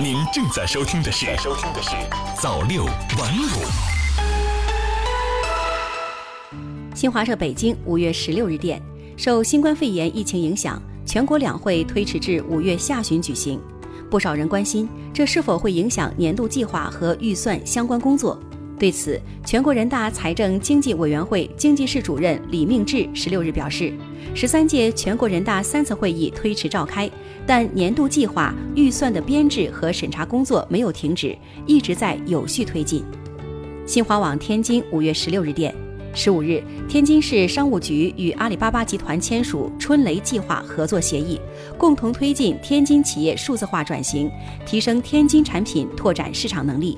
您正在收听的是收听的是早六晚五。新华社北京五月十六日电，受新冠肺炎疫情影响，全国两会推迟至五月下旬举行。不少人关心，这是否会影响年度计划和预算相关工作？对此，全国人大财政经济委员会经济室主任李命志十六日表示，十三届全国人大三次会议推迟召开，但年度计划、预算的编制和审查工作没有停止，一直在有序推进。新华网天津五月十六日电，十五日，天津市商务局与阿里巴巴集团签署“春雷计划”合作协议，共同推进天津企业数字化转型，提升天津产品拓展市场能力。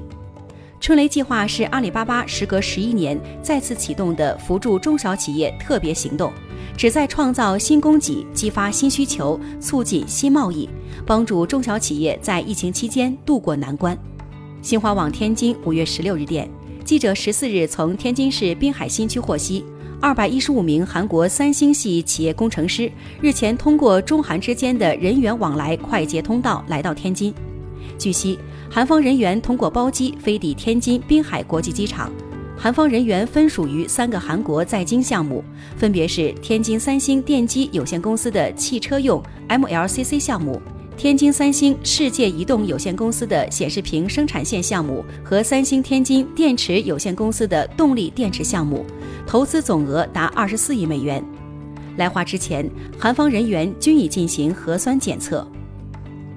春雷计划是阿里巴巴时隔十一年再次启动的扶助中小企业特别行动，旨在创造新供给、激发新需求、促进新贸易，帮助中小企业在疫情期间渡过难关。新华网天津五月十六日电，记者十四日从天津市滨海新区获悉，二百一十五名韩国三星系企业工程师日前通过中韩之间的人员往来快捷通道来到天津。据悉。韩方人员通过包机飞抵天津滨海国际机场，韩方人员分属于三个韩国在京项目，分别是天津三星电机有限公司的汽车用 MLCC 项目、天津三星世界移动有限公司的显示屏生产线项目和三星天津电池有限公司的动力电池项目，投资总额达二十四亿美元。来华之前，韩方人员均已进行核酸检测。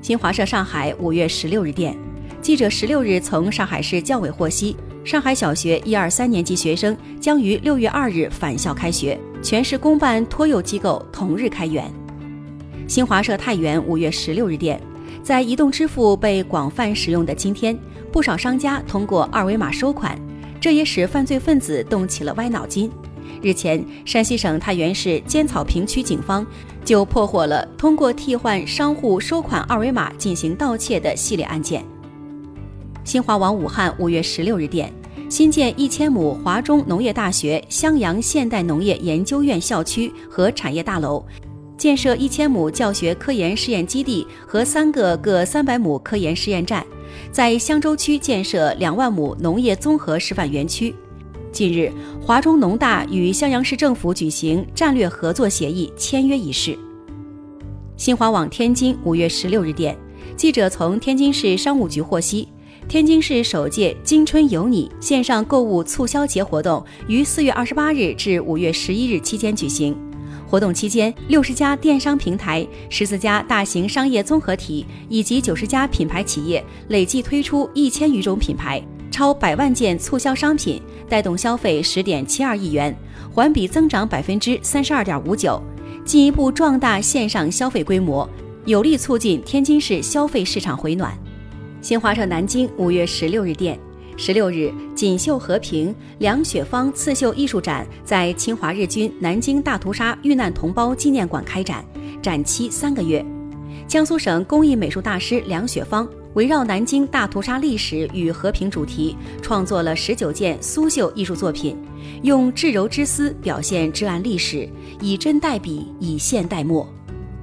新华社上海五月十六日电。记者十六日从上海市教委获悉，上海小学一二三年级学生将于六月二日返校开学，全市公办托幼机构同日开园。新华社太原五月十六日电，在移动支付被广泛使用的今天，不少商家通过二维码收款，这也使犯罪分子动起了歪脑筋。日前，山西省太原市尖草坪区警方就破获了通过替换商户收款二维码进行盗窃的系列案件。新华网武汉五月十六日电，新建一千亩华中农业大学襄阳现代农业研究院校区和产业大楼，建设一千亩教学科研试验基地和三个各三百亩科研试验站，在襄州区建设两万亩农业综合示范园区。近日，华中农大与襄阳市政府举行战略合作协议签约仪式。新华网天津五月十六日电，记者从天津市商务局获悉。天津市首届“今春有你”线上购物促销节活动于四月二十八日至五月十一日期间举行。活动期间，六十家电商平台、十四家大型商业综合体以及九十家品牌企业累计推出一千余种品牌、超百万件促销商品，带动消费十点七二亿元，环比增长百分之三十二点五九，进一步壮大线上消费规模，有力促进天津市消费市场回暖。新华社南京五月十六日电，十六日，锦绣和平梁雪芳刺绣艺术展在侵华日军南京大屠杀遇难同胞纪念馆开展，展期三个月。江苏省工艺美术大师梁雪芳围绕南京大屠杀历史与和平主题，创作了十九件苏绣艺术作品，用至柔之丝表现至暗历史，以真代笔，以现代墨。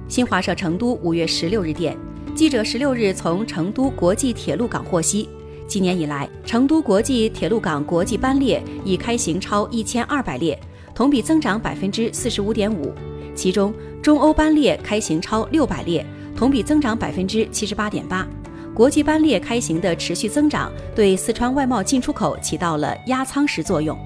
新华社成都五月十六日电。记者十六日从成都国际铁路港获悉，今年以来，成都国际铁路港国际班列已开行超一千二百列，同比增长百分之四十五点五。其中，中欧班列开行超六百列，同比增长百分之七十八点八。国际班列开行的持续增长，对四川外贸进出口起到了压舱石作用。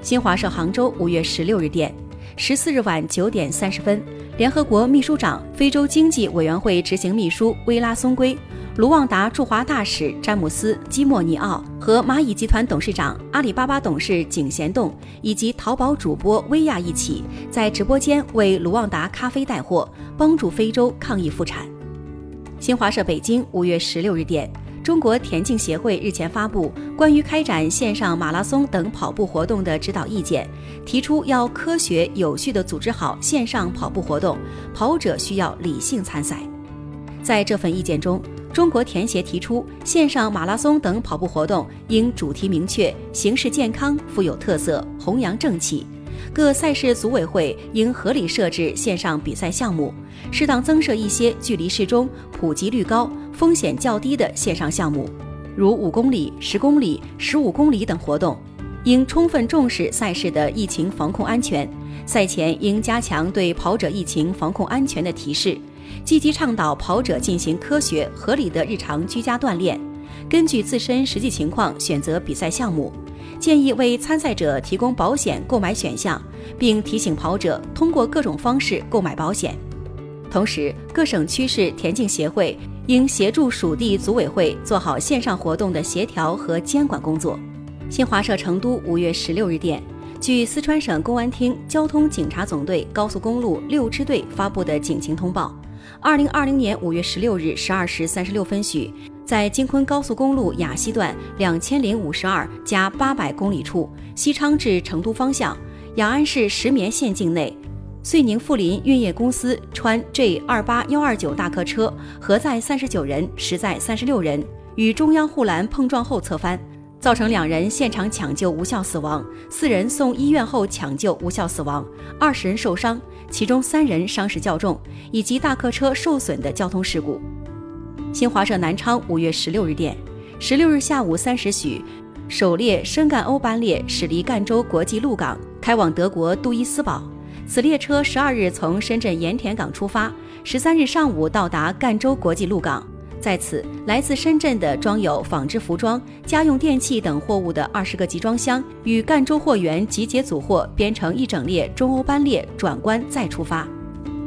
新华社杭州五月十六日电，十四日晚九点三十分。联合国秘书长、非洲经济委员会执行秘书薇拉松圭、卢旺达驻华大使詹姆斯基莫尼奥和蚂蚁集团董事长、阿里巴巴董事井贤栋以及淘宝主播薇娅一起在直播间为卢旺达咖啡带货，帮助非洲抗疫复产。新华社北京五月十六日电。中国田径协会日前发布关于开展线上马拉松等跑步活动的指导意见，提出要科学有序地组织好线上跑步活动，跑者需要理性参赛。在这份意见中，中国田协提出，线上马拉松等跑步活动应主题明确、形式健康、富有特色、弘扬正气。各赛事组委会应合理设置线上比赛项目，适当增设一些距离适中、普及率高。风险较低的线上项目，如五公里、十公里、十五公里等活动，应充分重视赛事的疫情防控安全。赛前应加强对跑者疫情防控安全的提示，积极倡导跑者进行科学合理的日常居家锻炼，根据自身实际情况选择比赛项目。建议为参赛者提供保险购买选项，并提醒跑者通过各种方式购买保险。同时，各省区市田径协会应协助属地组委会做好线上活动的协调和监管工作。新华社成都五月十六日电，据四川省公安厅交通警察总队高速公路六支队发布的警情通报，二零二零年五月十六日十二时三十六分许。在京昆高速公路雅西段两千零五十二加八百公里处，西昌至成都方向，雅安市石棉县境内，遂宁富林运业公司川 J 二八幺二九大客车核载三十九人，实载三十六人，与中央护栏碰撞后侧翻，造成两人现场抢救无效死亡，四人送医院后抢救无效死亡，二十人受伤，其中三人伤势较重，以及大客车受损的交通事故。新华社南昌五月十六日电，十六日下午三时许，首列深赣欧班列驶离赣州国际陆港，开往德国杜伊斯堡。此列车十二日从深圳盐田港出发，十三日上午到达赣州国际陆港。在此，来自深圳的装有纺织服装、家用电器等货物的二十个集装箱与赣州货源集结组货，编成一整列中欧班列转关再出发。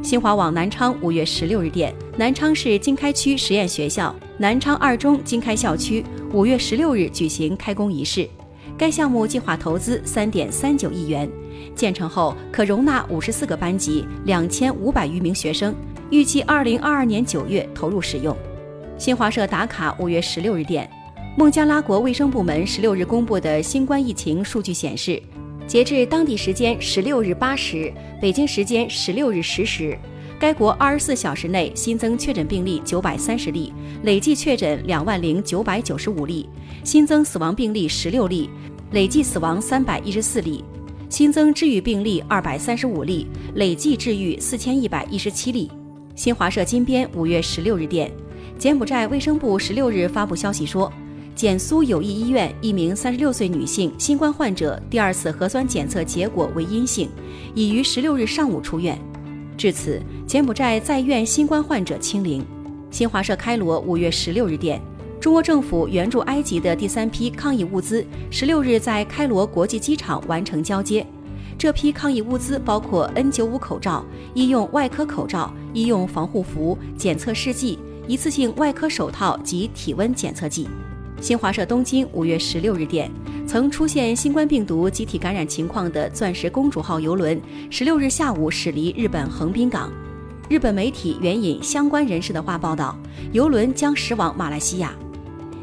新华网南昌五月十六日电，南昌市经开区实验学校南昌二中经开校区五月十六日举行开工仪式。该项目计划投资三点三九亿元，建成后可容纳五十四个班级，两千五百余名学生，预计二零二二年九月投入使用。新华社打卡五月十六日电，孟加拉国卫生部门十六日公布的新冠疫情数据显示。截至当地时间十六日八时，北京时间十六日十时，该国二十四小时内新增确诊病例九百三十例，累计确诊两万零九百九十五例，新增死亡病例十六例，累计死亡三百一十四例，新增治愈病例二百三十五例，累计治愈四千一百一十七例。新华社金编五月十六日电，柬埔寨卫生部十六日发布消息说。简苏友谊医院一名三十六岁女性新冠患者第二次核酸检测结果为阴性，已于十六日上午出院。至此，柬埔寨在院新冠患者清零。新华社开罗五月十六日电，中国政府援助埃及的第三批抗疫物资十六日在开罗国际机场完成交接。这批抗疫物资包括 N95 口罩、医用外科口罩、医用防护服、检测试剂、一次性外科手套及体温检测剂。新华社东京五月十六日电，曾出现新冠病毒集体感染情况的“钻石公主号”邮轮，十六日下午驶离日本横滨港。日本媒体援引相关人士的话报道，邮轮将驶往马来西亚。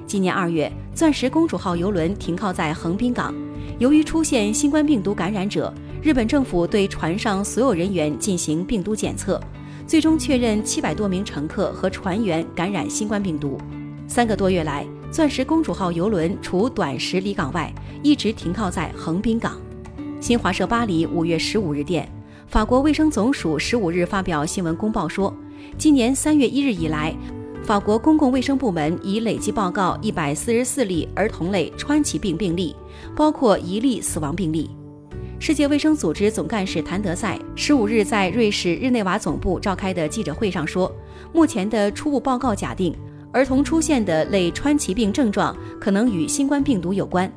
今年二月，“钻石公主号”邮轮停靠在横滨港，由于出现新冠病毒感染者，日本政府对船上所有人员进行病毒检测，最终确认七百多名乘客和船员感染新冠病毒。三个多月来，钻石公主号邮轮除短时离港外，一直停靠在横滨港。新华社巴黎五月十五日电，法国卫生总署十五日发表新闻公报说，今年三月一日以来，法国公共卫生部门已累计报告一百四十四例儿童类川崎病病例，包括一例死亡病例。世界卫生组织总干事谭德赛十五日在瑞士日内瓦总部召开的记者会上说，目前的初步报告假定。儿童出现的类川崎病症状可能与新冠病毒有关，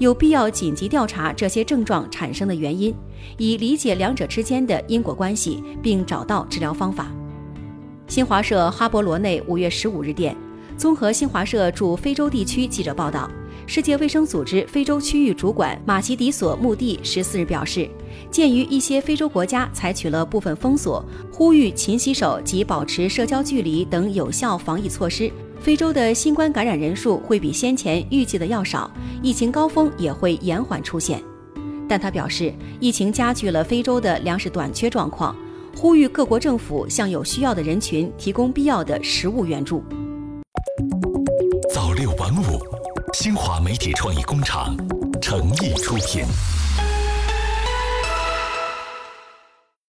有必要紧急调查这些症状产生的原因，以理解两者之间的因果关系，并找到治疗方法。新华社哈勃罗内五月十五日电，综合新华社驻非洲地区记者报道，世界卫生组织非洲区域主管马奇迪索穆蒂十四日表示，鉴于一些非洲国家采取了部分封锁、呼吁勤洗手及保持社交距离等有效防疫措施。非洲的新冠感染人数会比先前预计的要少，疫情高峰也会延缓出现。但他表示，疫情加剧了非洲的粮食短缺状况，呼吁各国政府向有需要的人群提供必要的食物援助。新华媒体创意工厂诚意出品。